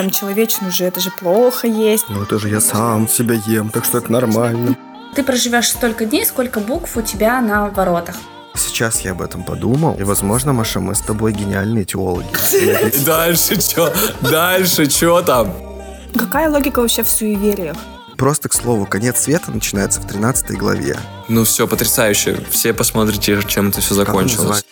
там человечину же это же плохо есть. Ну это же я сам себя ем, так что это нормально. Ты проживешь столько дней, сколько букв у тебя на воротах. Сейчас я об этом подумал, и, возможно, Маша, мы с тобой гениальные теологи. Дальше что? Дальше что там? Какая логика вообще в суевериях? Просто, к слову, конец света начинается в 13 главе. Ну все, потрясающе. Все посмотрите, чем это все закончилось.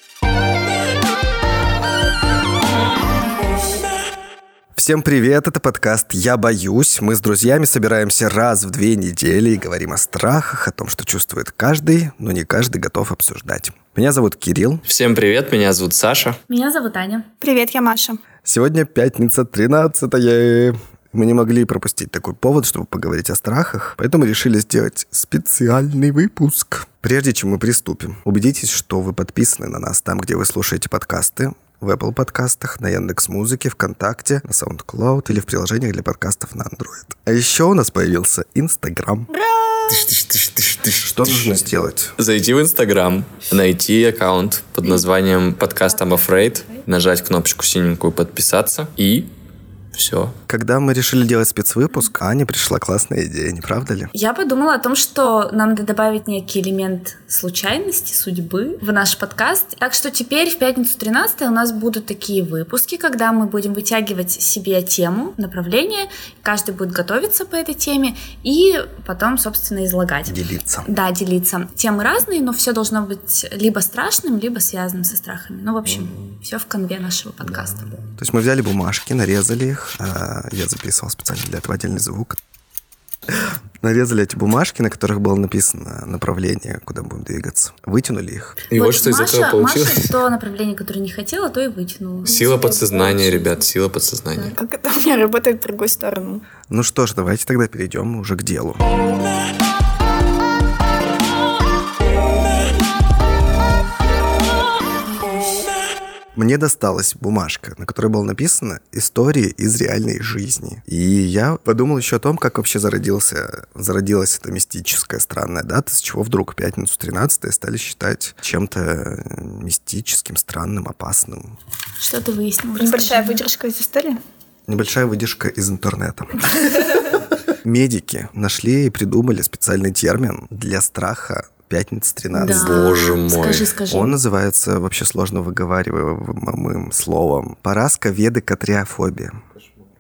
Всем привет, это подкаст «Я боюсь». Мы с друзьями собираемся раз в две недели и говорим о страхах, о том, что чувствует каждый, но не каждый готов обсуждать. Меня зовут Кирилл. Всем привет, меня зовут Саша. Меня зовут Аня. Привет, я Маша. Сегодня пятница, 13 -е. Мы не могли пропустить такой повод, чтобы поговорить о страхах, поэтому решили сделать специальный выпуск. Прежде чем мы приступим, убедитесь, что вы подписаны на нас там, где вы слушаете подкасты, в Apple подкастах, на Яндекс Музыке, ВКонтакте, на SoundCloud или в приложениях для подкастов на Android. А еще у нас появился Инстаграм. Что нужно сделать? Зайти в Инстаграм, найти аккаунт под названием подкаст I'm Afraid, нажать кнопочку синенькую подписаться и все. Когда мы решили делать спецвыпуск, Ане пришла классная идея, не правда ли? Я подумала о том, что нам надо добавить некий элемент случайности, судьбы в наш подкаст. Так что теперь в пятницу 13 у нас будут такие выпуски, когда мы будем вытягивать себе тему, направление, каждый будет готовиться по этой теме и потом, собственно, излагать. Делиться. Да, делиться. Темы разные, но все должно быть либо страшным, либо связанным со страхами. Ну, в общем, все в конве нашего подкаста. То есть мы взяли бумажки, нарезали их. А, Я записывал специально для этого отдельный звук. Нарезали эти бумажки, на которых было написано направление, куда будем двигаться. Вытянули их. И вот, что из этого получилось. Маша то направление, которое не хотела, то и вытянула. Сила подсознания, ребят, сила подсознания. Как это у меня работает в другую сторону? Ну что ж, давайте тогда перейдем уже к делу. Мне досталась бумажка, на которой было написано «Истории из реальной жизни». И я подумал еще о том, как вообще зародился, зародилась эта мистическая странная дата, с чего вдруг пятницу 13 стали считать чем-то мистическим, странным, опасным. Что ты выяснила? Небольшая выдержка из истории. Небольшая выдержка из интернета. Медики нашли и придумали специальный термин для страха пятница 13. Да. Боже мой. Скажи, скажи. Он называется вообще сложно выговариваемым словом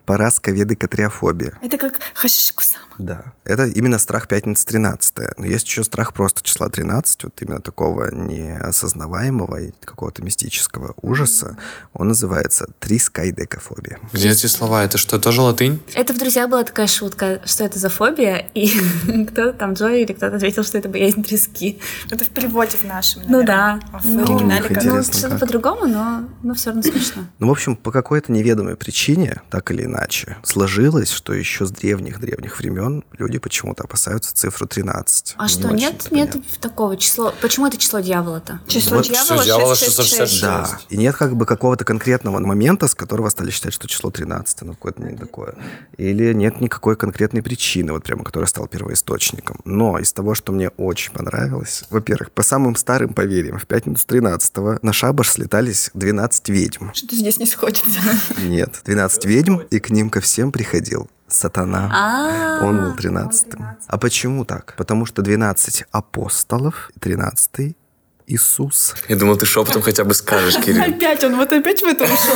парасковедокатриофобия. Парасковедокатриофобия. Это как хашишкусама. Да. Это именно страх пятницы 13. Но есть еще страх просто числа 13, вот именно такого неосознаваемого и какого-то мистического ужаса. Он называется трискайдекофобия. Где эти слова? Это что, тоже латынь? Это в «Друзьях» была такая шутка, что это за фобия, и кто-то там, Джой или кто-то ответил, что это боязнь трески. Это в переводе в нашем, Ну наверное. да. А в Ну, оригинале как? Ну, что-то как. по-другому, но, но все равно смешно. Ну, в общем, по какой-то неведомой причине, так или иначе, сложилось, что еще с древних-древних времен люди почему-то опасаются цифру 13. А Не что, нет, нет такого числа? Почему это число дьявола-то? Число Вот дьявола дьявола 666. 666. Да, и нет как бы какого-то конкретного момента, с которого стали считать, что число 13, ну, какое-то не такое. Или нет никакой конкретной причины, вот прямо, которая стала первоисточником. Но из того, что мне очень понравилось, во-первых, по самым старым поверьям, в пятницу 13 на шабаш слетались 12 ведьм. Что здесь не сходится. Нет, 12 ведьм, и к ним ко всем приходил сатана. А, Он был 13-м. А почему так? Потому что 12 апостолов, 13 Иисус. Я думал, ты шепотом хотя бы скажешь, Кирилл. Опять он, вот опять в это ушел.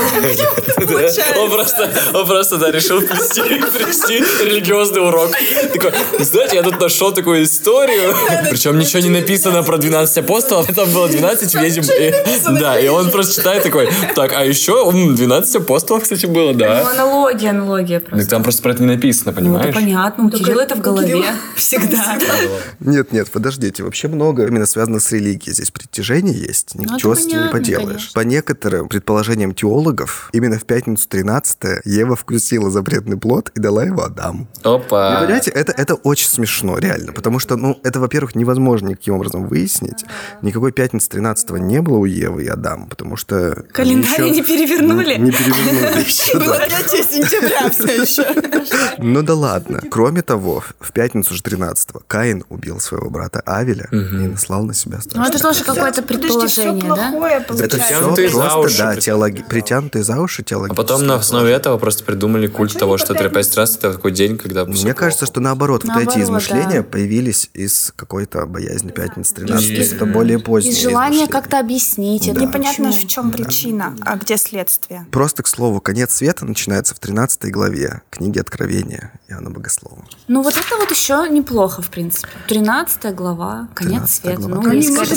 Он просто, он просто, да, решил плести, религиозный урок. Такой, знаете, я тут нашел такую историю, причем ничего не написано про 12 апостолов, там было 12 ведьм. И- Да, и он просто читает такой, так, а еще м, 12 апостолов, кстати, было, ну, да. аналогия, аналогия Так просто. там просто про это не написано, Ну, это понимаешь? понятно, у Кирилла это в голове всегда. Нет, нет, подождите. Вообще много именно связано с религией. Здесь притяжение есть, Ну, это ничего с этим не поделаешь. конечно. По некоторым предположениям теологов, именно в пятницу 13 Ева вкусила запретный плод и дала его Адаму. Вы Опа. понимаете, это, это очень смешно, реально. Потому что, ну, это, во-первых, невозможно никаким образом выяснить. Никакой пятницы 13 не было у Евы и Адама, потому что... они Календарь не перевернули? Не перевернули еще, Было да. 3 сентября все еще. Ну да ладно. Кроме того, в пятницу же 13 Каин убил своего брата Авеля и наслал на себя Ну, страшное это тоже проклятие. Какое-то предположение, да? плохое Это получается. все Притянутые за просто, уши, да, притянутые. теологи... притянутые за уши А теологические. потом на основе этого просто придумали культ того, что 13 это такой день, когда Мне кажется, плохо. что наоборот, вот эти Наоборот, измышления да. появились из какой-то боязни пятницы 13 Из- Это более позднее Из желания измышление. как-то объяснить это. Непонятно, почему. в чем причина, а где следствие. Просто, к слову, конец света начинается в 13 главе книги Откровения Иоанна Богослова. Ну вот это вот еще неплохо, в принципе. 13 глава, конец 13 света. глава. Ну, Ну, есть не какая-то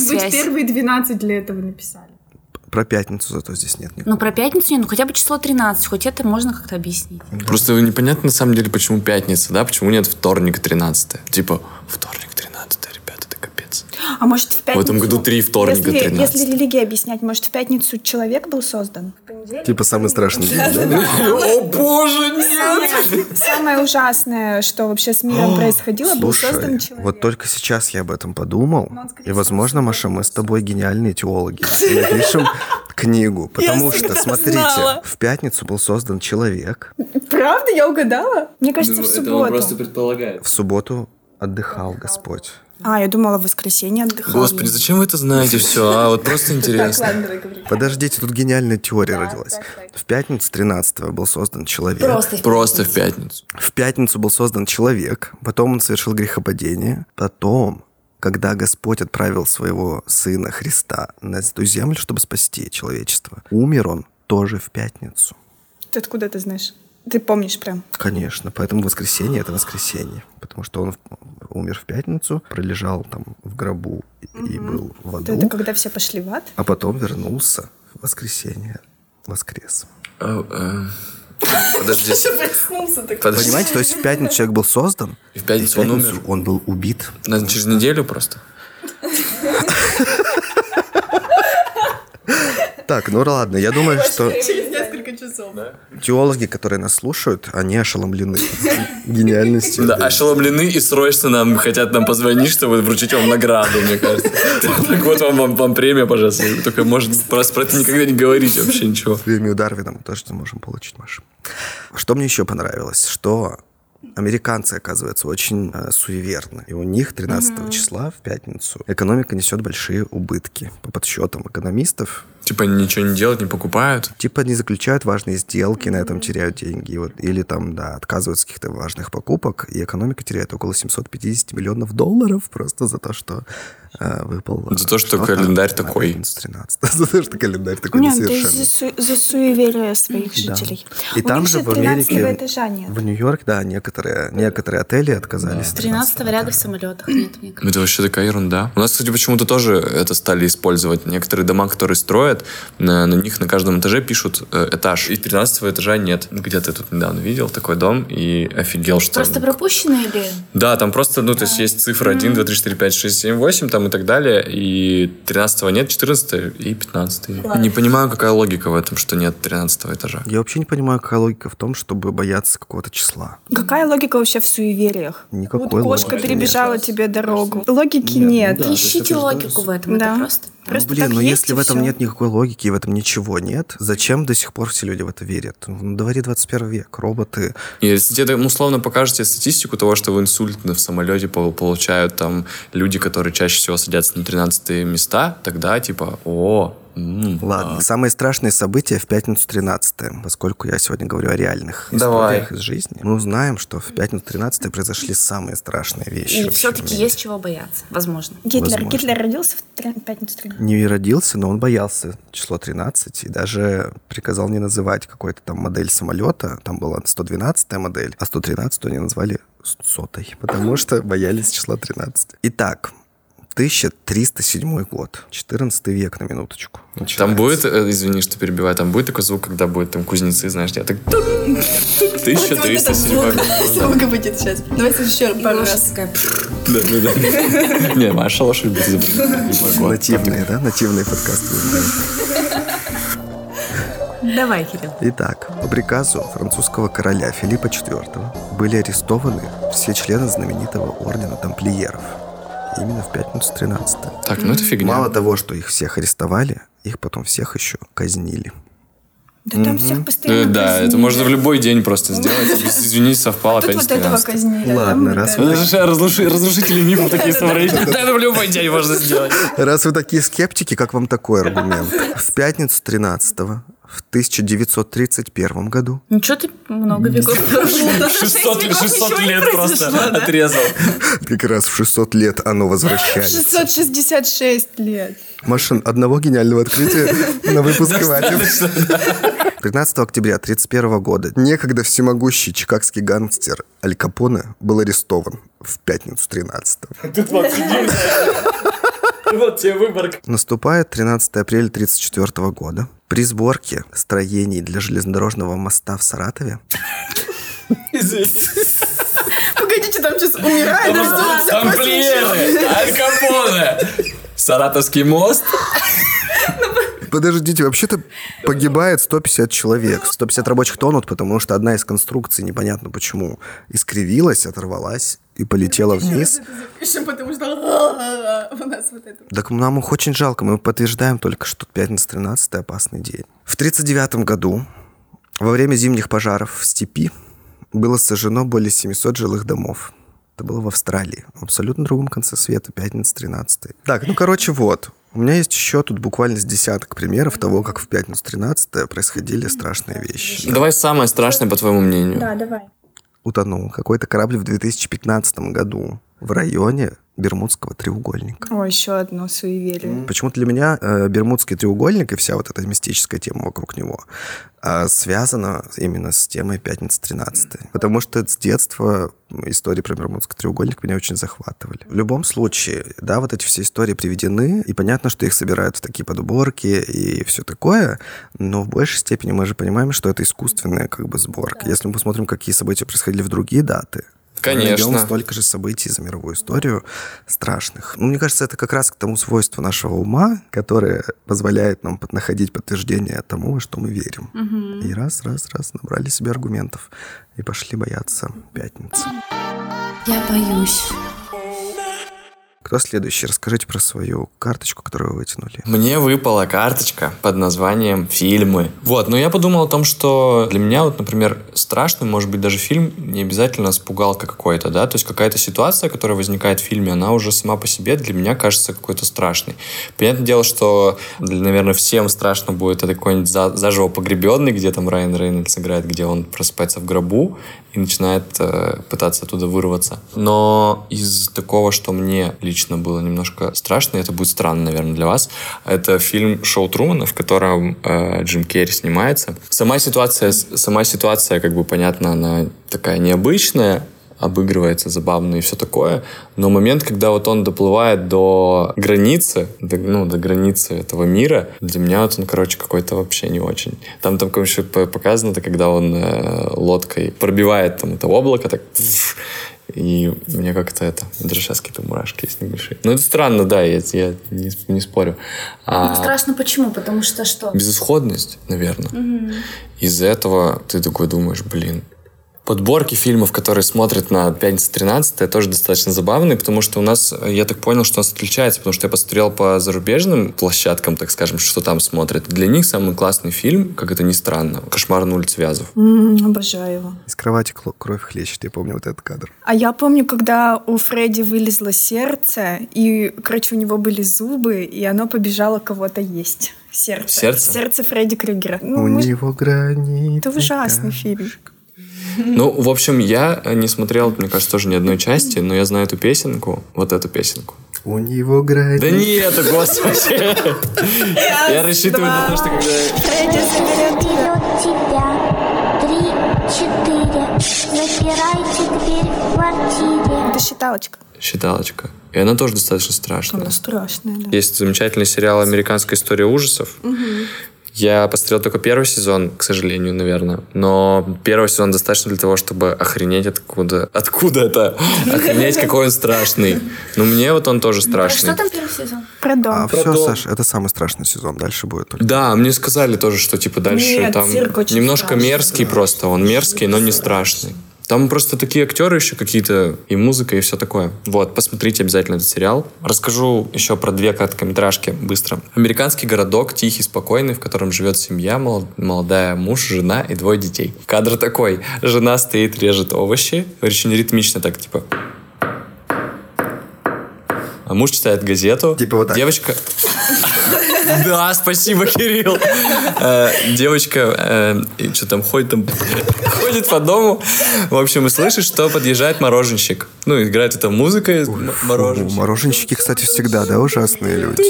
связь. 12 для этого написали. Про пятницу зато здесь нет никакого. Ну, про пятницу нет, ну хотя бы число 13, хоть это можно как-то объяснить. Просто непонятно на самом деле, почему пятница, да? Почему нет вторник 13 Типа, вторник 13 ребята, это капец. А может в пятницу... этом году три вторника, если, 13. Если религия объяснять, может в пятницу человек был создан? Типа самый страшный день, да? О боже, нет! Самое, ужасное, что вообще с миром происходило, был создан человек. вот только сейчас я об этом подумал. И, возможно, Маша, мы с тобой гениальные теологи. И напишем книгу. Потому что, смотрите, в пятницу был создан человек. Правда, я угадала? Мне кажется, в субботу. предполагает. В субботу отдыхал Господь. А, я думала, в воскресенье отдыхал. Господи, зачем вы это знаете все? А вот просто интересно. Подождите, тут гениальная теория родилась. В пятницу 13 был создан человек. Просто. Просто в пятницу. В пятницу был создан человек, потом он совершил грехопадение, потом, когда Господь отправил своего Сына Христа на эту землю, чтобы спасти человечество, умер он тоже в пятницу. Ты откуда ты знаешь? Ты помнишь прям? Конечно, поэтому воскресенье – это воскресенье, потому что он умер в пятницу, пролежал там в гробу и- и был в аду, Это когда все пошли в ад? а потом вернулся в воскресенье, воскрес. Подождите. Проснулся такой. Подождите. Понимаете, то есть в пятницу человек был создан, И в и в пятницу он умер? он был убит. Наверное, через неделю просто? Так, ну ладно, я думаю, что Часов. теологи, которые нас слушают, они ошеломлены гениальностью. Да, ошеломлены и срочно нам хотят нам позвонить, чтобы вручить вам награду, мне кажется. Так вот вам, вам, премия, пожалуйста. Только, может, просто про это никогда не говорите вообще ничего. Премию Дарвина мы тоже можем получить, Маша. Что мне еще понравилось, что американцы, оказывается, очень э, суеверны. И у них 13 числа в пятницу экономика несет большие убытки. По подсчетам экономистов, Типа ничего не делать, не покупают. типа не заключают важные сделки, на этом теряют деньги. И Вот, или там, да, отказываются от каких-то важных покупок, и экономика теряет около 750 миллионов долларов просто за то, что э, выпал... За то, что э, календарь на такой. пятницу 13. За то, что календарь такой Нет, это несовершенный. из-за су- за суеверия своих Да. жителей. И У там же в 13 Америке, в Нью-Йорке, да, некоторые, некоторые отели отказались. С 13 ряда в самолетах нет, мне кажется. Это вообще такая ерунда. У нас, кстати, почему-то тоже это стали использовать. Некоторые дома, которые строят, на, на них на каждом этаже пишут э, этаж. И 13 этажа нет. Где-то я тут недавно видел такой дом и офигел, что... Просто пропущено или... Да, там просто, ну, то есть есть цифры 1, 2, 3, 4, 5, 6, 7, 8 там и так далее. И 13 нет, 14 и 15 Не понимаю, какая логика в этом, что нет 13 этажа. Я вообще не понимаю, какая логика в том, чтобы бояться какого-то числа. Какая логика вообще в суевериях? Никакой вот кошка логики перебежала нет. тебе дорогу. Логики нет. да. Ищите логику в этом, Да. это просто... Просто ну, блин, так ну если в этом всё. нет никакой логики, и в этом ничего нет, зачем до сих пор все люди в это верят? На дворе 21 век, роботы. Если тебе ну, условно покажете статистику того, что в инсульт в самолете пол- получают там люди, которые чаще всего садятся на 13 места, тогда типа, о, м, Ладно, самые страшные события в пятницу 13 поскольку я сегодня говорю о реальных Давай. историях из жизни. Мы узнаем, что в пятницу 13 произошли самые страшные вещи. И все-таки мире. есть чего бояться, возможно. Гитлер. Возможно. Гитлер родился в пятницу 13. не родился, но он боялся число 13 и даже приказал не называть какой-то там модель самолета. Там была 112 модель, а 113 они назвали сотой, потому что боялись числа 13. Итак, 1307 год, 14 век на минуточку. Там Начинается. будет, э, извини, что перебиваю, там будет такой звук, когда будет там кузнецы, знаешь, я так... 1307 год. Сколько будет сейчас? Давайте еще пару раз. Да, да, да. Не, Маша лошадь будет. Нативные, да? Нативные подкасты. Давай, Кирилл. Итак, по приказу французского короля Филиппа IV были арестованы все члены знаменитого ордена тамплиеров. Именно в пятницу 13 Так, ну это фигня. Мало того, что их всех арестовали, их потом всех еще казнили. Да там всех постоянно Ну да, это можно в любой день просто сделать. Извините, совпало А опять вот этого 13. казнили. Ладно, раз вы- это. Это же разруши- разрушители мифов такие смотреть. Это в любой день можно сделать. Раз вы такие скептики, как вам такой аргумент? В пятницу 13 в 1931 году Ничего ты много веков прожил. 600, лет- 600 лет просто да? отрезал. как раз в 600 лет оно возвращается. 666 лет. Машин, одного гениального открытия на выпуск хватит. 13 октября 1931 года некогда всемогущий чикагский гангстер Аль Капоне был арестован в пятницу 13 Тут вот сидим. Вот тебе выбор. Наступает 13 апреля 1934 года. При сборке строений для железнодорожного моста в Саратове Погодите, там сейчас умирает. Тамплиеры, Аль Капоне, Саратовский мост. Подождите, вообще-то погибает 150 человек. 150 рабочих тонут, потому что одна из конструкций, непонятно почему, искривилась, оторвалась и полетела вниз. Запишем, потому что у нас вот это. Так нам их очень жалко. Мы подтверждаем только, что пятница 13 опасный день. В 1939 году во время зимних пожаров в степи было сожжено более 700 жилых домов. Это было в Австралии, в абсолютно другом конце света, пятница 13 Так, ну, короче, вот. У меня есть еще тут буквально с десяток примеров того, как в пятницу 13 происходили страшные вещи. Давай самое страшное, по твоему мнению. Да, давай. Утонул. Какой-то корабль в 2015 году в районе Бермудского треугольника. О, еще одно суеверие. Почему-то для меня э, Бермудский треугольник и вся вот эта мистическая тема вокруг него э, связана именно с темой «Пятница 13 Потому что с детства истории про Бермудский треугольник меня очень захватывали. В любом случае, да, вот эти все истории приведены, и понятно, что их собирают в такие подборки и все такое, но в большей степени мы же понимаем, что это искусственная как бы сборка. Если мы посмотрим, какие события происходили в другие даты, Конечно. найдем столько же событий за мировую историю страшных. Ну, мне кажется, это как раз к тому свойству нашего ума, которое позволяет нам находить подтверждение тому, во что мы верим. И раз, раз, раз набрали себе аргументов и пошли бояться пятницы. Я боюсь. Кто следующий? Расскажите про свою карточку, которую вы вытянули. Мне выпала карточка под названием «Фильмы». Вот, но я подумал о том, что для меня, вот, например, страшный, может быть, даже фильм не обязательно с пугалкой какой-то, да, то есть какая-то ситуация, которая возникает в фильме, она уже сама по себе для меня кажется какой-то страшной. Понятное дело, что, наверное, всем страшно будет это какой-нибудь за- заживо погребенный, где там Райан Рейнольдс играет, где он просыпается в гробу и начинает э, пытаться оттуда вырваться. Но из такого, что мне лично было немножко страшно, это будет странно, наверное, для вас, это фильм «Шоу Трумана», в котором э, Джим Керри снимается. Сама ситуация, сама ситуация, как бы понятно, она такая необычная, обыгрывается забавно и все такое. Но момент, когда вот он доплывает до границы, до, ну, до границы этого мира, для меня вот он, короче, какой-то вообще не очень. Там, там короче, показано, это когда он э, лодкой пробивает там это облако, так и мне как-то это, даже сейчас какие-то мурашки есть небольшие. Ну, это странно, да, я, я не, не спорю. А- страшно почему? Потому что что? Безысходность, наверное. Из-за этого ты такой думаешь, блин. Подборки фильмов, которые смотрят на «Пятница 13 тоже достаточно забавные, потому что у нас, я так понял, что у нас отличается, потому что я посмотрел по зарубежным площадкам, так скажем, что там смотрят. Для них самый классный фильм, как это ни странно, «Кошмар на улице Вязов». М, Обожаю его. Из кровати кровь хлещет, я помню вот этот кадр. А я помню, когда у Фредди вылезло сердце, и, короче, у него были зубы, и оно побежало кого-то есть. Сердце. Сердце? Сердце Фредди Крюгера. Ну, У мы- него грани. Это ужасный фильм. Ну, в общем, я не смотрел, мне кажется, тоже ни одной части, но я знаю эту песенку, вот эту песенку. У него грани. Да нет, господи! Я рассчитываю на то, что когда... Фредди заберет тебя. Три, четыре. Запирайте дверь в квартире. Это считалочка. Считалочка. И она тоже достаточно страшная. Она страшная, да. Есть замечательный сериал «Американская история ужасов». Я посмотрел только первый сезон, к сожалению, наверное. Но первый сезон достаточно для того, чтобы охренеть откуда... Откуда это? Охренеть, какой он страшный. Но мне вот он тоже А страшный. что там первый сезон? Про дом. А все, дом. Саш, это самый страшный сезон. Дальше будет только. Да, мне сказали тоже, что типа дальше Нет, там цирк очень немножко страшный. мерзкий просто. Он мерзкий, но не страшный. Там просто такие актеры еще какие-то, и музыка, и все такое. Вот, посмотрите обязательно этот сериал. Расскажу еще про две короткометражки быстро. Американский городок, тихий, спокойный, в котором живет семья, мол- молодая муж, жена и двое детей. Кадр такой. Жена стоит, режет овощи. Очень ритмично так, типа... А муж читает газету. Типа вот так. Девочка... Да, спасибо, Кирилл. Э, Девочка, что там, ходит там, ходит по дому. В общем, и слышит, что подъезжает мороженщик. Ну, играет эта музыка из мороженщика. Мороженщики, кстати, всегда, да, ужасные люди.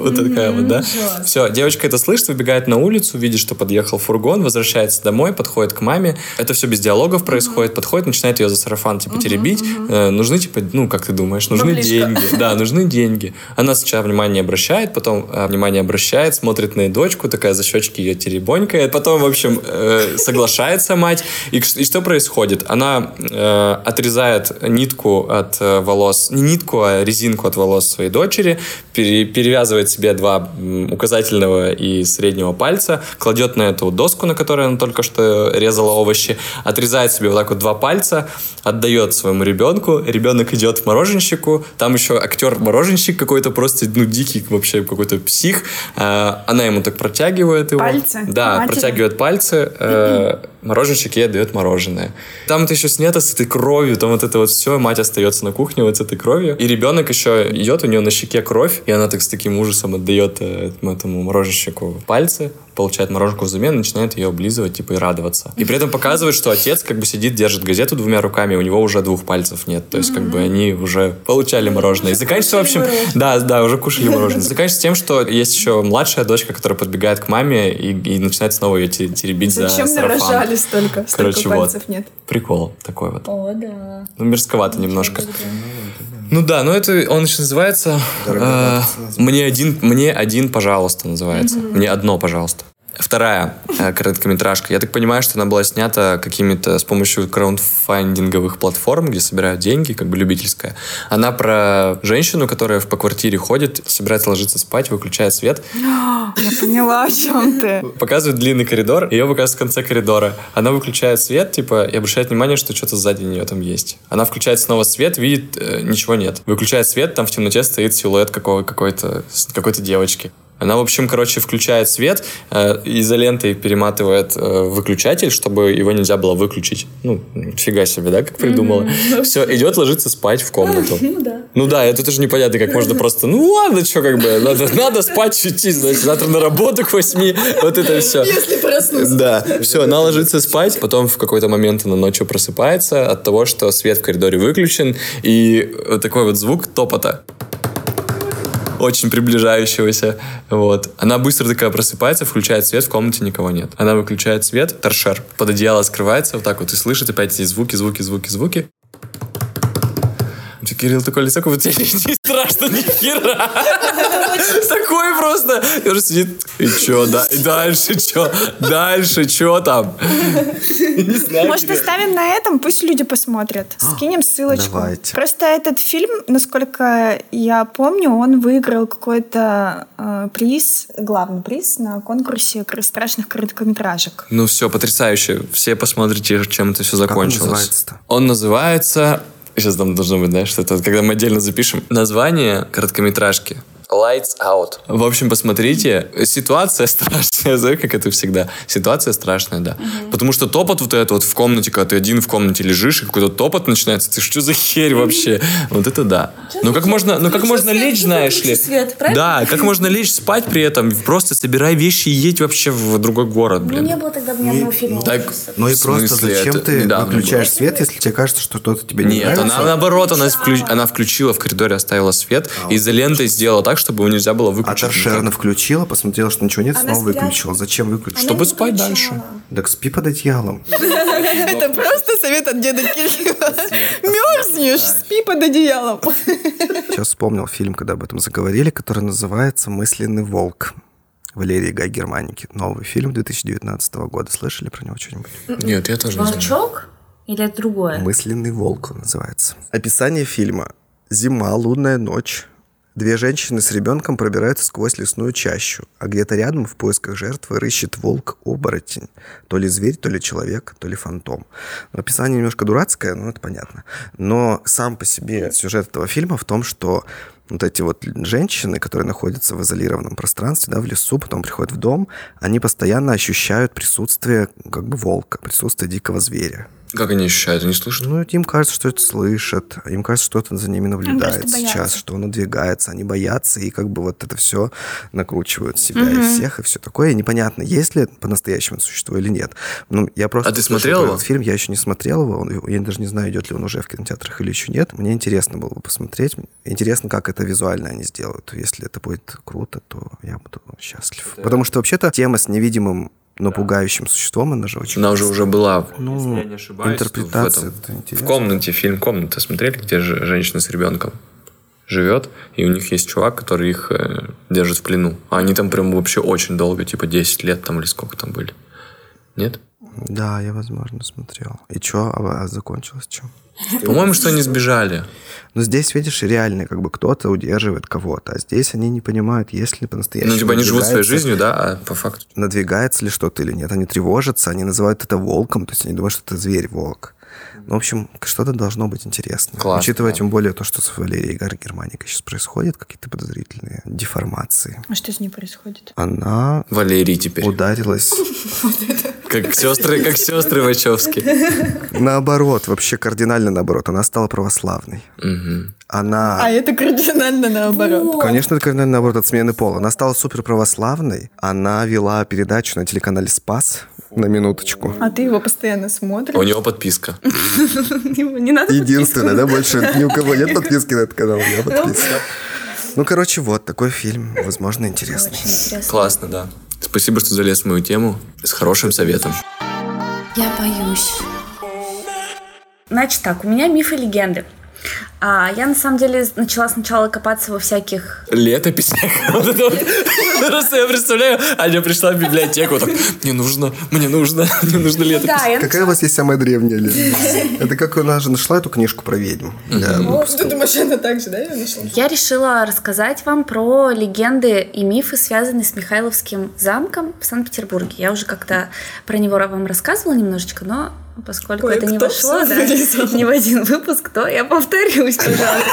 Вот такая вот, да? Все, девочка это слышит, выбегает на улицу, видит, что подъехал фургон, возвращается домой, подходит к маме. Это все без диалогов происходит. Подходит, начинает ее за сарафан, типа, теребить. Э, Нужны, типа, ну, как ты думаешь, нужны деньги. Да, нужны деньги. Она сначала внимание обращает, потом э, внимание обращает, смотрит на дочку, такая за щечки ее теребонькает. Потом, в общем, э, соглашается мать. И, к- и что происходит? Она э, отрезает нитку от э, волос, не нитку, а резинку от волос своей дочери, пере- перевязывает себе два указательного и среднего пальца, кладет на эту доску, на которой она только что резала овощи, отрезает себе вот так вот два пальца, отдает своему ребенку, ребенок идет в мороженщику, там еще актер-мороженщик какой-то просто, ну, дикий вообще какой-то псих, А, она ему так протягивает его. Пальцы? Да, Матери? протягивает пальцы, э, мороженщик ей отдает мороженое. Там это еще снято с этой кровью, там вот это вот все, мать остается на кухне вот с этой кровью. И ребенок еще идет, у нее на щеке кровь, и она так с таким ужасом отдает э, этому мороженщику пальцы, получает мороженку взамен, начинает ее облизывать, типа, и радоваться. И при этом показывает, что отец как бы сидит, держит газету двумя руками, у него уже двух пальцев нет. То есть, как бы они уже получали мороженое. И заканчивается, в общем... Да, да, уже кушали мороженое. Заканчивается тем, что есть еще младшая дочка, которая подбегает к маме и, и начинает снова ее те- теребить Зачем за сарафан. нарожали столько? Столько Короче, вот. пальцев нет. Прикол такой вот. О, да. Ну, мерзковато немножко. Ну да, но это он еще называется э, «Мне один, мне один, пожалуйста» называется. «Мне одно, пожалуйста». Вторая э, короткометражка. Я так понимаю, что она была снята какими-то с помощью краундфандинговых платформ, где собирают деньги, как бы любительская. Она про женщину, которая по квартире ходит, собирается ложиться спать, выключает свет, Я поняла, о чем ты. показывает длинный коридор, ее показывают в конце коридора. Она выключает свет, типа, и обращает внимание, что что-то сзади нее там есть. Она включает снова свет, видит, э, ничего нет. Выключает свет, там в темноте стоит силуэт какого, какой-то, какой-то девочки. Она, в общем, короче, включает свет, э, изолентой перематывает э, выключатель, чтобы его нельзя было выключить. Ну, фига себе, да, как придумала. Все, идет ложиться спать в комнату. Ну да. Ну да, это тоже непонятно, как можно просто, ну ладно, что как бы, надо, надо спать, идти, значит, завтра на работу к восьми, вот это все. Если проснуться. Да, все, она ложится спать, потом в какой-то момент она ночью просыпается от того, что свет в коридоре выключен, и вот такой вот звук топота очень приближающегося. Вот. Она быстро такая просыпается, включает свет, в комнате никого нет. Она выключает свет, торшер под одеяло скрывается вот так вот и слышит опять эти звуки, звуки, звуки, звуки. Ты, Кирилл, такое лицо, как будто тебе не страшно ни хера. Такой просто. И уже сидит, и чё, да, и дальше чё, дальше чё там? Не знаю, Может, оставим на этом, пусть люди посмотрят. Скинем ссылочку. Давайте. Просто этот фильм, насколько я помню, он выиграл какой-то э, приз, главный приз на конкурсе страшных короткометражек. Ну все, потрясающе. Все посмотрите, чем это все он закончилось. называется-то? Он называется... Сейчас там должно быть, знаешь, что это, когда мы отдельно запишем. Название короткометражки. Lights Out. В общем, посмотрите. Ситуация страшная, знаешь, как это всегда. Ситуация страшная, да. Потому что топот вот это вот в комнате, когда ты один в комнате лежишь, и какой-то топот начинается. Ты что за херь вообще? Вот это да. Ну как можно, ну как можно лечь, ну, знаешь ли? свет? Да, как можно лечь спать при этом? Просто собирай вещи и едь вообще в другой город, Ну, блин. не было тогда ни одного фильма. Так. Ну и просто зачем ты выключаешь свет, если тебе кажется, что что-то тебе не Нет, нравится? она наоборот, она, вклю- она включила в коридоре, оставила свет, и изолентой сделала так, чтобы его нельзя было А выключить. торшер она включила, посмотрела, что ничего нет, Она снова спрятала. выключила. Зачем выключить? Чтобы спать дальше. Так спи под одеялом. Это просто совет от деда Кирилла. Мерзнешь, спи под одеялом. Сейчас вспомнил фильм, когда об этом заговорили, который называется «Мысленный волк». Валерии Гай Германики. Новый фильм 2019 года. Слышали про него что-нибудь? Нет, я тоже не знаю. Волчок? Или это другое? «Мысленный волк» он называется. Описание фильма. Зима, лунная ночь. Две женщины с ребенком пробираются сквозь лесную чащу, а где-то рядом в поисках жертвы рыщет волк-оборотень. То ли зверь, то ли человек, то ли фантом. Описание немножко дурацкое, ну это понятно. Но сам по себе сюжет этого фильма в том, что вот эти вот женщины, которые находятся в изолированном пространстве, да, в лесу, потом приходят в дом, они постоянно ощущают присутствие как бы волка, присутствие дикого зверя. Как они ощущают? Они слышат? Ну, им кажется, что это слышат, им кажется, что это за ними наблюдает сейчас, что он надвигается, они боятся, и как бы вот это все накручивают себя и всех, и все такое. И непонятно, есть ли это по-настоящему существо или нет. Ну, я просто А ты смотрел его? этот фильм, я еще не смотрел его, он- я даже не знаю, идет ли он уже в кинотеатрах или еще нет. Мне интересно было бы посмотреть. Интересно, как это визуально они сделают. Если это будет круто, то я буду счастлив. Потому что вообще-то тема с невидимым, но пугающим существом, она же очень Она уже уже была, Ну, если я не ошибаюсь, интерпретация в, это этом, в комнате, фильм «Комната» смотрели, где же женщина с ребенком живет, и у них есть чувак, который их э, держит в плену. А они там прям вообще очень долго, типа 10 лет там или сколько там были. Нет? Да, я, возможно, смотрел. И что, а, а закончилось чем? По-моему, что они сбежали. Но здесь, видишь, реально, как бы кто-то удерживает кого-то, а здесь они не понимают, есть ли по-настоящему Ну, типа они живут своей жизнью, да, а по факту. Надвигается ли что-то или нет. Они тревожатся, они называют это волком, то есть они думают, что это зверь-волк. Ну, в общем, что-то должно быть интересно. Классно, Учитывая да. тем более то, что с Валерией Гар Германикой сейчас происходит, какие-то подозрительные деформации. А что с ней происходит? Она Валерий теперь. ударилась Как сестры, как сестры Вачовски. наоборот, вообще кардинально наоборот. Она стала православной. Она... А это кардинально наоборот. Конечно, это кардинально наоборот от смены пола. Она стала супер православной. Она вела передачу на телеканале «Спас» на минуточку. А ты его постоянно смотришь? У него подписка. Не надо Единственное, да, больше ни у кого нет подписки на этот канал, у меня подписка. Ну, короче, вот такой фильм, возможно, интересный. Классно, да. Спасибо, что залез в мою тему с хорошим советом. Я боюсь. Значит так, у меня мифы и легенды. А, я на самом деле начала сначала копаться во всяких... Вот. Просто я представляю, Аня пришла в библиотеку, так, мне нужно, мне нужно, мне нужно летопись. Какая у вас есть самая древняя летопись? Это как она же нашла эту книжгу про ведьм. Ты думаешь, она так же, да, нашла? Я решила рассказать вам про легенды и мифы, связанные с Михайловским замком в Санкт-Петербурге. Я уже как-то про него вам рассказывала немножечко, но поскольку Ой, это не вошло да, ни в один выпуск, то я повторюсь, пожалуйста.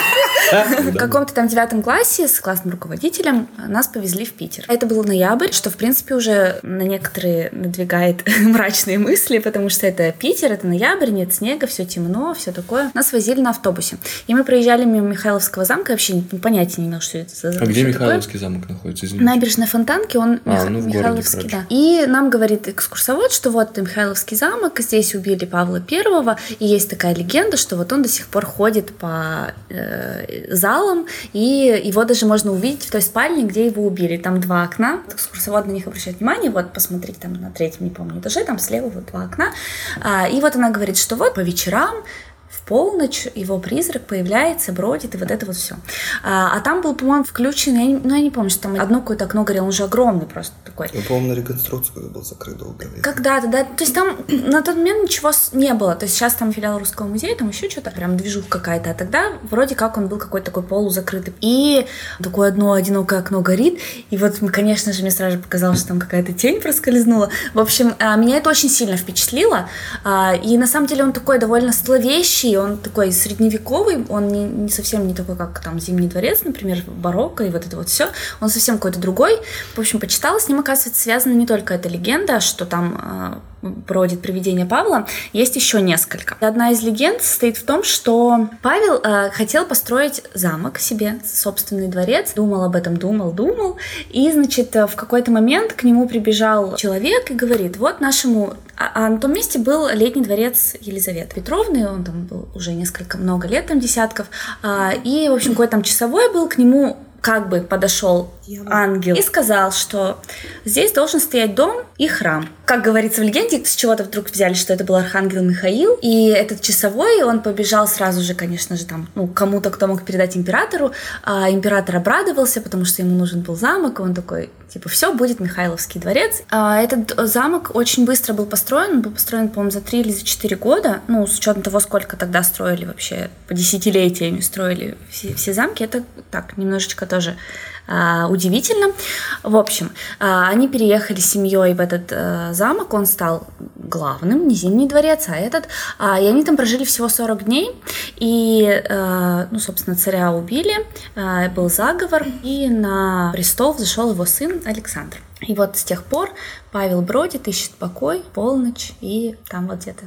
В каком-то там девятом классе с классным руководителем нас повезли в Питер. Это был ноябрь, что, в принципе, уже на некоторые надвигает мрачные мысли, потому что это Питер, это ноябрь, нет снега, все темно, все такое. Нас возили на автобусе. И мы проезжали мимо Михайловского замка, вообще понятия не имела, что это за А где такое. Михайловский замок находится? Извините. Набережная Фонтанки, он А, Миха- ну, в городе, Михайловский, короче. да. И нам говорит экскурсовод, что вот это Михайловский замок, здесь убили Павла Первого, и есть такая легенда, что вот он до сих пор ходит по э, залам, и его даже можно увидеть в той спальне, где его убили. Там два окна, экскурсовод на них обращает внимание, вот посмотрите там на третьем, не помню, этаже, там слева вот два окна. А, и вот она говорит, что вот по вечерам полночь его призрак появляется, бродит, и вот это вот все. А, а там был, по-моему, включен, я не, ну, я не помню, что там одно какое-то окно горело, он же огромный просто такой. Я, по-моему, на реконструкцию был закрыт время. Когда-то, да. То есть там на тот момент ничего не было. То есть сейчас там филиал Русского музея, там еще что-то, прям движуха какая-то. А тогда вроде как он был какой-то такой полузакрытый. И такое одно одинокое окно горит. И вот, конечно же, мне сразу же показалось, что там какая-то тень проскользнула. В общем, а, меня это очень сильно впечатлило. А, И на самом деле он такой довольно он такой средневековый, он не, не совсем не такой, как там Зимний дворец, например, барокко и вот это вот все. Он совсем какой-то другой. В общем, почитала, с ним, оказывается, связана не только эта легенда, что там а, бродит привидение Павла, есть еще несколько. Одна из легенд состоит в том, что Павел а, хотел построить замок себе, собственный дворец, думал об этом, думал, думал, и, значит, в какой-то момент к нему прибежал человек и говорит, вот нашему... А, а на том месте был летний дворец Елизаветы Петровны, он там был уже несколько, много лет, там десятков, А, и, в общем, какой-то там часовой был, к нему как бы подошел ангел, и сказал, что здесь должен стоять дом и храм. Как говорится в легенде, с чего-то вдруг взяли, что это был архангел Михаил, и этот часовой, он побежал сразу же, конечно же, там, ну, кому-то, кто мог передать императору, а император обрадовался, потому что ему нужен был замок, и он такой, типа, все, будет Михайловский дворец. А этот замок очень быстро был построен, он был построен, по-моему, за три или за четыре года, ну, с учетом того, сколько тогда строили вообще, по десятилетиями строили все, все замки, это так, немножечко тоже а, удивительно. В общем, а, они переехали с семьей в этот а, замок, он стал главным, не Зимний дворец, а этот. А, и они там прожили всего 40 дней, и, а, ну, собственно, царя убили, а, был заговор, и на престол взошел его сын Александр. И вот с тех пор Павел бродит, ищет покой, полночь, и там вот где-то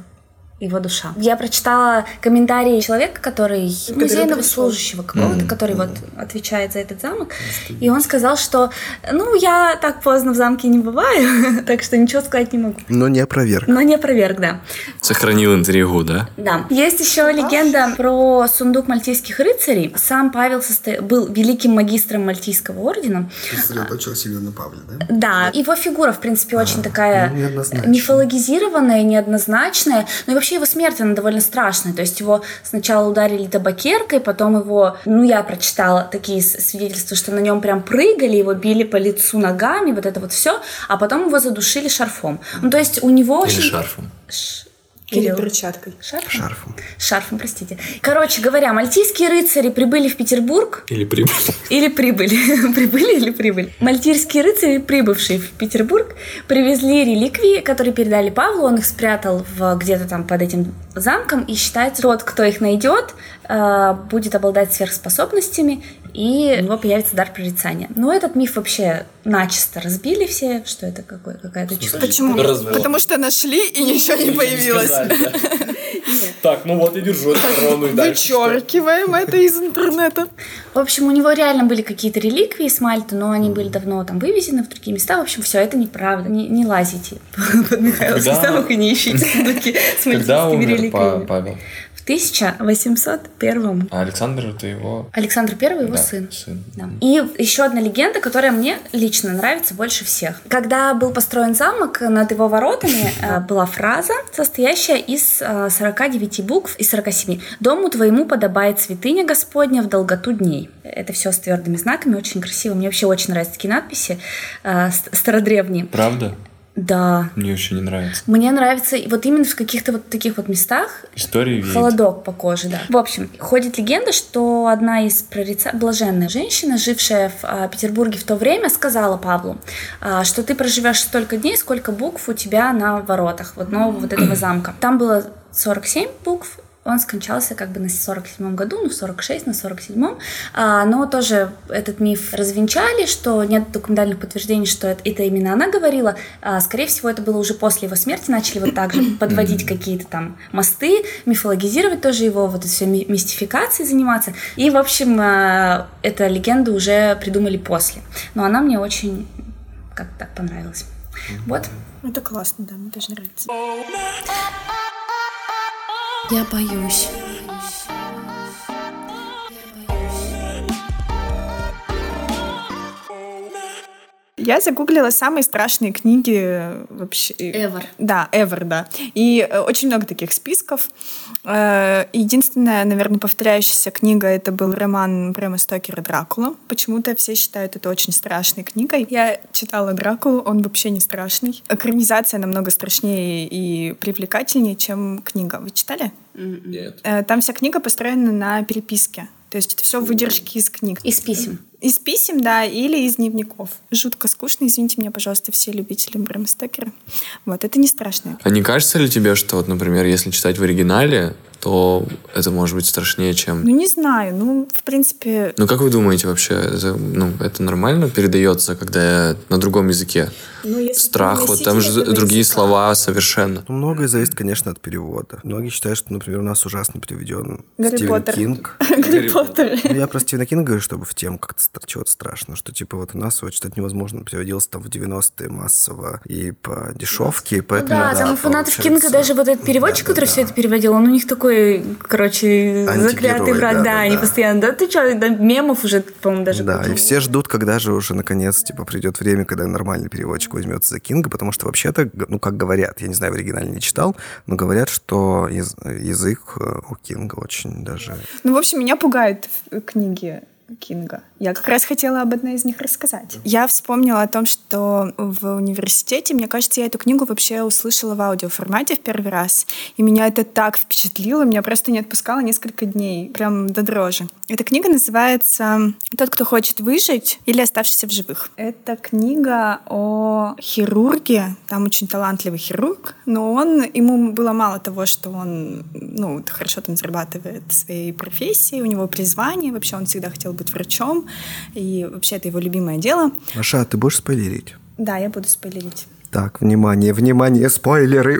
его душа. Я прочитала комментарии человека, который, который музейного служащего какого-то, mm-hmm. который вот отвечает за этот замок, и он сказал, что, ну, я так поздно в замке не бываю, так что ничего сказать не могу. Но не опроверг. Но не опроверг, да. Сохранил интригу, да? Да. Есть еще легенда про сундук мальтийских рыцарей. Сам Павел состо... был великим магистром Мальтийского ордена. Сосредоточился именно на Павле, да? Да. Его фигура, в принципе, очень такая ну, мифологизированная, неоднозначная, но и вообще вообще его смерть, она довольно страшная. То есть его сначала ударили табакеркой, потом его, ну, я прочитала такие свидетельства, что на нем прям прыгали, его били по лицу ногами, вот это вот все, а потом его задушили шарфом. Ну, то есть у него Или очень... шарфом. Кирилл. Или перчаткой. Шарфом? Шарфом. Шарфом, простите. Короче говоря, мальтийские рыцари прибыли в Петербург. Или прибыли. Или прибыли. прибыли или прибыли. Мальтийские рыцари, прибывшие в Петербург, привезли реликвии, которые передали Павлу. Он их спрятал в, где-то там под этим замком. И считается, тот, кто их найдет, э, будет обладать сверхспособностями и у него появится дар прорицания. Но этот миф вообще начисто разбили все, что это какой, какая-то чушь. Почему? Развод. Потому что нашли и ничего не появилось. Так, ну вот и держу корону и дальше. Вычеркиваем это из интернета. В общем, у него реально были какие-то реликвии с Мальты, но они были давно там вывезены в другие места. В общем, все это неправда. Не, не лазите под Михайловский замок и не ищите сундуки с мальтийскими реликвиями. Павел? В 1801. А Александр это его... Александр I его Да, сын. сын. Да. И еще одна легенда, которая мне лично нравится больше всех. Когда был построен замок, над его воротами э, была фраза, состоящая из э, 49 букв и 47. «Дому твоему подобает святыня Господня в долготу дней». Это все с твердыми знаками, очень красиво. Мне вообще очень нравятся такие надписи э, ст- стародревние. Правда? Да. Мне очень не нравится. Мне нравится вот именно в каких-то вот таких вот местах Истории веет. Холодок по коже, да. В общем, ходит легенда, что одна из прорица... блаженная женщина, жившая в а, Петербурге в то время, сказала Павлу, а, что ты проживешь столько дней, сколько букв у тебя на воротах вот нового вот этого замка. Там было 47 букв, он скончался как бы на 47-м году, ну, в 46 на 47-м. А, но тоже этот миф развенчали, что нет документальных подтверждений, что это, это именно она говорила. А, скорее всего, это было уже после его смерти. Начали вот так же подводить какие-то там мосты, мифологизировать тоже его, вот все мистификацией заниматься. И, в общем, а, эта легенда уже придумали после. Но она мне очень как так понравилась. Вот. Это классно, да, мне тоже нравится. Я боюсь. Я загуглила самые страшные книги вообще. Ever. Да, ever, да. И э, очень много таких списков. Э, Единственная, наверное, повторяющаяся книга это был роман Брэма Стокера «Дракула». Почему-то все считают это очень страшной книгой. Я читала «Дракулу», он вообще не страшный. Экранизация намного страшнее и привлекательнее, чем книга. Вы читали? Нет. Э, Там вся книга построена на переписке. То есть это все выдержки из книг. Из писем. Из писем, да, или из дневников. Жутко скучно, извините меня, пожалуйста, все любители Брэма Стокера. Вот, это не страшно. А не кажется ли тебе, что вот, например, если читать в оригинале, то это может быть страшнее, чем... Ну, не знаю, ну, в принципе... Ну, как вы думаете вообще, это, ну, это нормально передается, когда на другом языке? Ну, если Страх, вот там же другие языка. слова совершенно. Ну, многое зависит, конечно, от перевода. Многие считают, что, например, у нас ужасно переведен Гарри Стивен Поттер. Кинг. Гарри Поттер. Ну, я про Стивена Кинга говорю, чтобы в тему как-то чего-то страшно, что типа вот у нас его читать невозможно, переводился там в 90-е массово и по дешевке, и поэтому... Да, там у фанатов получается- Кинга даже вот этот переводчик, Да, да, который все да. это переводил, он у них такой такой, короче, заклятый враг, да, да, да, они постоянно, да ты что, да, мемов уже, по-моему, даже Да, и все ждут, когда же уже наконец, типа, придет время, когда нормальный переводчик возьмется за Кинга, потому что вообще-то, ну, как говорят, я не знаю, в оригинале не читал, но говорят, что яз- язык э, у Кинга очень даже... Ну, в общем, меня пугают книги Кинга. Я как раз хотела об одной из них рассказать. Я вспомнила о том, что в университете, мне кажется, я эту книгу вообще услышала в аудиоформате в первый раз. И меня это так впечатлило, меня просто не отпускало несколько дней, прям до дрожи. Эта книга называется «Тот, кто хочет выжить» или «Оставшийся в живых». Это книга о хирурге, там очень талантливый хирург, но он, ему было мало того, что он ну, хорошо там зарабатывает своей профессии, у него призвание, вообще он всегда хотел быть врачом, и вообще это его любимое дело. Маша, а ты будешь спойлерить? Да, я буду спойлерить. Так, внимание, внимание, спойлеры.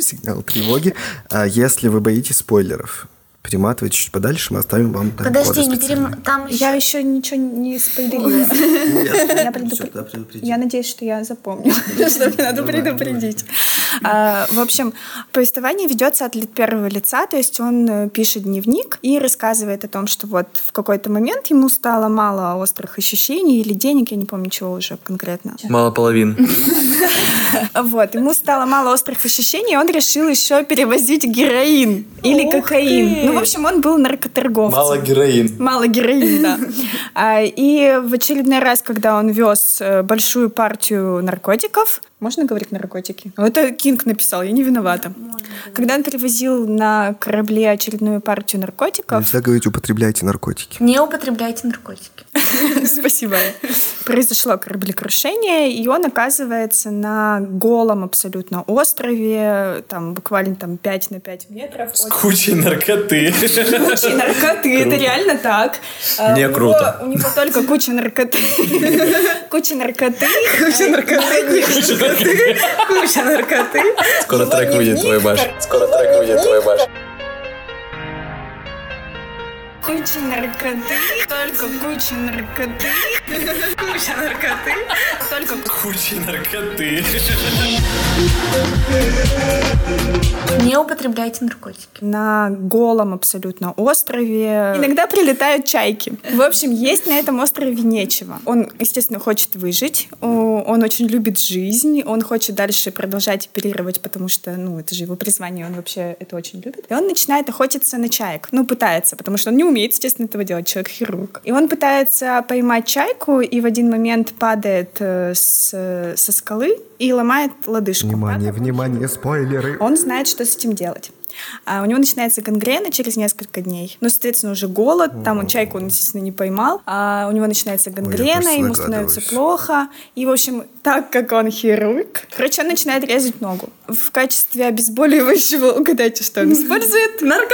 Сигнал тревоги. А если вы боитесь спойлеров, перематывайте чуть подальше, мы оставим вам тайм-коды Подожди, не перем... Там еще... Я еще ничего не спойлерила. Я, надеюсь, что я запомню, что мне надо предупредить. А, В общем, повествование ведется от первого лица, то есть он э, пишет дневник и рассказывает о том, что вот в какой-то момент ему стало мало острых ощущений или денег, я не помню чего уже конкретно. Мало половин. Вот, ему стало мало острых ощущений, и он решил еще перевозить героин или кокаин. Ну, в общем, он был наркоторговцем. героин. Мало героин, да. А, И в очередной раз, когда он вез э, большую партию наркотиков, можно говорить наркотики? Ну, Это Кинг написал, я не виновата. Когда он перевозил на корабле очередную партию наркотиков, Нельзя говорить, употребляйте наркотики. Не употребляйте наркотики. спасибо, произошло кораблекрушение, и он оказывается на голом абсолютно острове, там буквально там 5 на 5 метров. С кучей наркоты. Куча наркоты, это реально так. А, Не у него- круто. У него только куча наркоты. Куча наркоты. Куча наркоты. Куча наркоты. Скоро трек выйдет, твой баш. Скоро трек выйдет, твой баш. Куча наркоты, только куча наркоты. Куча наркоты, только Кучей наркоты. Не употребляйте наркотики. на голом абсолютно острове. Иногда прилетают чайки. В общем, есть на этом острове нечего. Он, естественно, хочет выжить, он очень любит жизнь, он хочет дальше продолжать оперировать, потому что, ну, это же его призвание, он вообще это очень любит. И он начинает охотиться на чаек. Ну, пытается, потому что он не умеет, естественно, этого делать, человек-хирург. И он пытается поймать чайку, и в один момент падает э, с- со скалы и ломает лодыжку. Внимание, внимание, спойлеры. Он знает, что с этим делать. А у него начинается гангрена через несколько дней. Ну, соответственно, уже голод. Там он чайку, он, естественно, не поймал. А у него начинается гангрена, просто ему становится плохо. И, в общем, так как он хирург, короче, он начинает резать ногу. В качестве обезболивающего, угадайте, что он использует? Наркоту.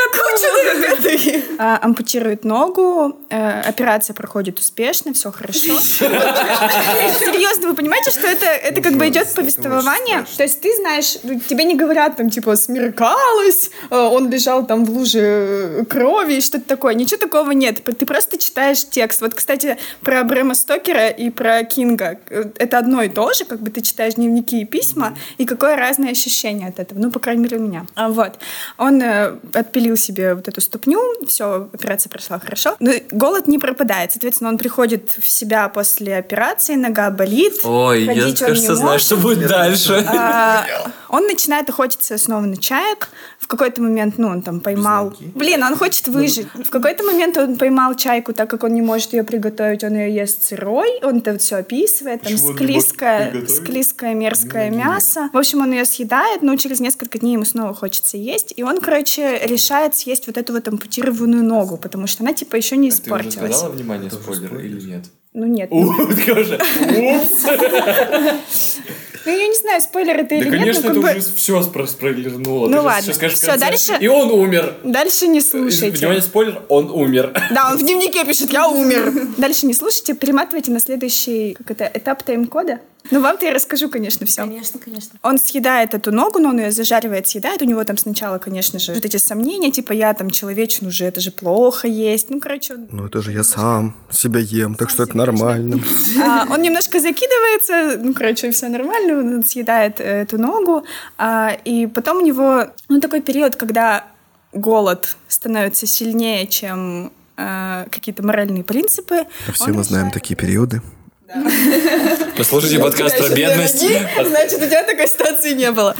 А, Ампутирует ногу, э, операция проходит успешно, все хорошо. Серьезно, вы понимаете, что это, это как бы идет повествование? То есть ты знаешь, ну, тебе не говорят там типа смеркалось, э, он лежал там в луже э, крови и что-то такое. Ничего такого нет. Ты просто читаешь текст. Вот, кстати, про Брэма Стокера и про Кинга. Это одно и то же, как бы ты читаешь дневники и письма, и какое разное ощущение от этого. Ну, по крайней мере, у меня. А, Вот. Он э, отпилил себе вот эту ступню, все, операция прошла хорошо. Но голод не пропадает. Соответственно, он приходит в себя после операции, нога болит. Ой, я, кажется, знаю, может. что будет дальше. А, он начинает охотиться снова на чаек. В какой-то момент, ну, он там поймал... Блин, он хочет выжить. В какой-то момент он поймал чайку, так как он не может ее приготовить, он ее ест сырой. Он это все описывает. Там может склизкое, склизкое, мерзкое мясо. В общем, он ее съедает, но через несколько дней ему снова хочется есть. И он, короче, решает съесть вот эту вот ампутированную ногу, потому что она, типа, еще не испортилась. внимание спойлеры или нет? Ну, нет. Уже, упс. Ну, я не знаю, спойлер это Да, или нет, но конечно, это бы... уже все спроиллернуло. Ну ладно, скажешь в всё, конце, дальше- И он умер. Дальше не слушайте. Внимание, спойлер, он умер. Да, он в дневнике пишет, я умер. Дальше не слушайте, перематывайте на следующий как это, этап тайм-кода. Ну, вам-то я расскажу, конечно, все. Конечно, конечно. Он съедает эту ногу, но он ее зажаривает, съедает. У него там сначала, конечно же, вот эти сомнения, типа, я там человечину уже, это же плохо есть. Ну, короче, он, Ну, это же я сам себя ем, так что это нормально. а, он немножко закидывается, ну, короче, все нормально, он съедает э, эту ногу. а, и потом у него, ну, такой период, когда голод становится сильнее, чем э, какие-то моральные принципы. Все мы знаем решает- такие периоды. Послушайте подкаст про бедность. Значит, у тебя такой ситуации не было.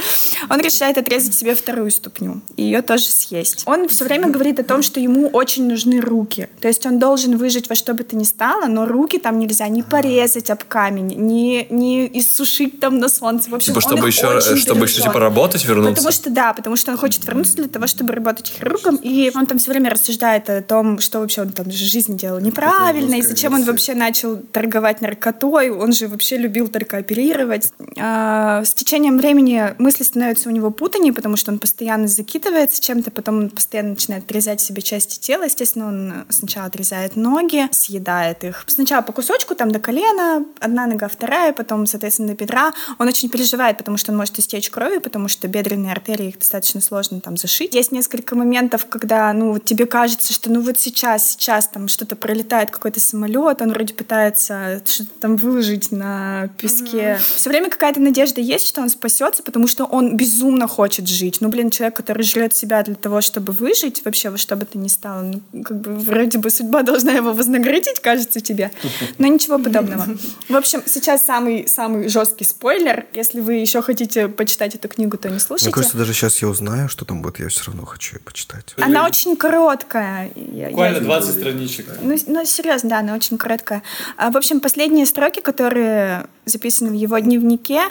Он решает отрезать себе вторую ступню и ее тоже съесть. Он все время говорит о том, что ему очень нужны руки. То есть он должен выжить во что бы то ни стало, но руки там нельзя не порезать об камень, не, не иссушить там на солнце. В общем, Типа, чтобы еще, очень чтобы еще типа работать, вернуться. Потому что да, потому что он хочет вернуться для того, чтобы работать хирургом, и он там все время рассуждает о том, что вообще он там в жизни делал неправильно, и зачем он вообще начал торговать наркотой, он же вообще любил только оперировать. А, с течением времени мысли становятся у него путанее, потому что он постоянно закидывается чем-то, потом он постоянно начинает отрезать себе части тела. Естественно, он сначала отрезает ноги, съедает их. Сначала по кусочку, там до колена, одна нога, вторая, потом, соответственно, до бедра. Он очень переживает, потому что он может истечь кровью, потому что бедренные артерии их достаточно сложно там зашить. Есть несколько моментов, когда, ну, вот тебе кажется, что ну вот сейчас, сейчас там что-то пролетает, какой-то самолет, он вроде пытается что-то там выложить на песке. Все время какая-то надежда есть, что он спасется, потому что он безумно хочет жить. Ну, блин, человек, который жрет себя для того, чтобы выжить, вообще во что бы то ни стало, ну, как бы вроде бы судьба должна его вознаградить, кажется тебе. Но ничего подобного. В общем, сейчас самый, самый жесткий спойлер. Если вы еще хотите почитать эту книгу, то не Мне слушайте. кажется, даже сейчас я узнаю, что там будет, я все равно хочу ее почитать. Она очень короткая. Буквально я- 20 страничек. Ну, ну, серьезно, да, она очень короткая. А, в общем, последние строки, которые записаны в его дневнике,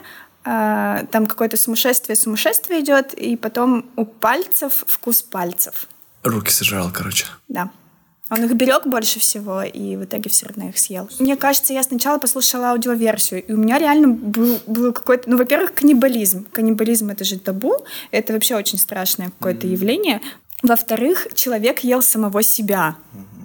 а, там какое-то сумасшествие, сумасшествие идет, и потом у пальцев вкус пальцев. Руки сожрал, короче. Да. Он их берег больше всего, и в итоге все равно их съел. Мне кажется, я сначала послушала аудиоверсию, и у меня реально был, был какой-то... Ну, во-первых, каннибализм. Каннибализм — это же табу, это вообще очень страшное какое-то явление. Во-вторых, человек ел самого себя.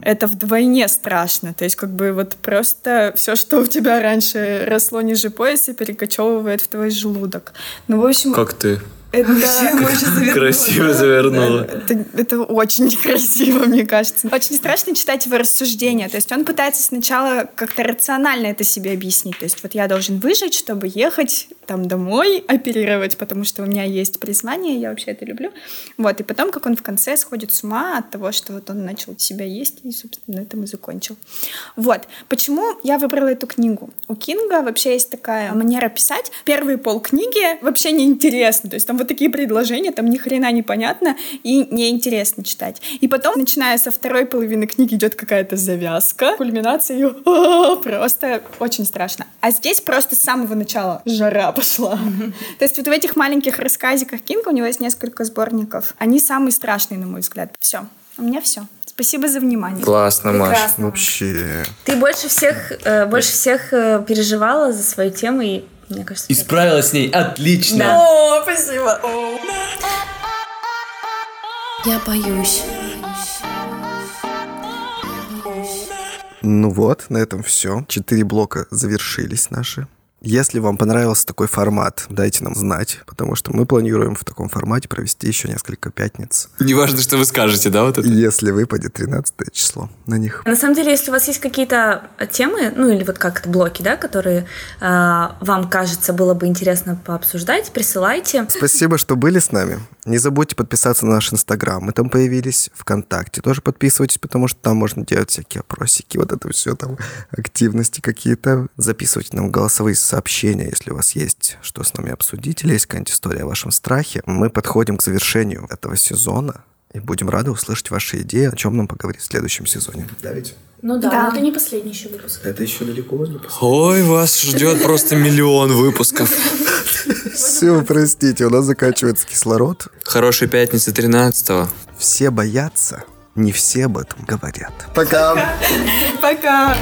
Это вдвойне страшно. То есть, как бы вот просто все, что у тебя раньше росло ниже пояса, перекочевывает в твой желудок. Ну, в общем, Как ты это... красиво завернула. Это, это очень некрасиво, мне кажется. Очень страшно читать его рассуждения. То есть он пытается сначала как-то рационально это себе объяснить. То есть вот я должен выжить, чтобы ехать там домой, оперировать, потому что у меня есть признание, я вообще это люблю. Вот, и потом, как он в конце сходит с ума от того, что вот он начал себя есть, и, собственно, на этом и закончил. Вот. Почему я выбрала эту книгу? У Кинга вообще есть такая манера писать. Первые полкниги вообще неинтересно. То есть там вот такие предложения, там ни хрена не понятно и неинтересно читать. И потом, начиная со второй половины книги, идет какая-то завязка, кульминация ее просто очень страшно. А здесь просто с самого начала жара пошла. То есть вот в этих маленьких рассказиках Кинга у него есть несколько сборников. Они самые страшные, на мой взгляд. Все. У меня все. Спасибо за внимание. Классно, Маш. Вообще. Ты больше всех, э, больше всех э, переживала за свою тему, и мне кажется... И справилась с ней отлично. Да. О, спасибо. Я боюсь. Ну вот, на этом все. Четыре блока завершились наши. Если вам понравился такой формат, дайте нам знать, потому что мы планируем в таком формате провести еще несколько пятниц. Неважно, что вы скажете, да, вот это? Если выпадет 13 число на них. На самом деле, если у вас есть какие-то темы, ну или вот как это блоки, да, которые э, вам кажется было бы интересно пообсуждать, присылайте. Спасибо, что были с нами. Не забудьте подписаться на наш Инстаграм. Мы там появились. ВКонтакте тоже подписывайтесь, потому что там можно делать всякие опросики, вот это все там, активности какие-то. Записывайте нам голосовые сообщения, если у вас есть что с нами обсудить или есть какая-нибудь история о вашем страхе. Мы подходим к завершению этого сезона и будем рады услышать ваши идеи, о чем нам поговорить в следующем сезоне. Да ведь? Ну да, Да. но это не последний еще выпуск. Это еще далеко не Ой, вас ждет просто миллион выпусков. Все, простите, у нас заканчивается кислород. Хорошей пятницы 13 Все боятся, не все об этом говорят. Пока! Пока.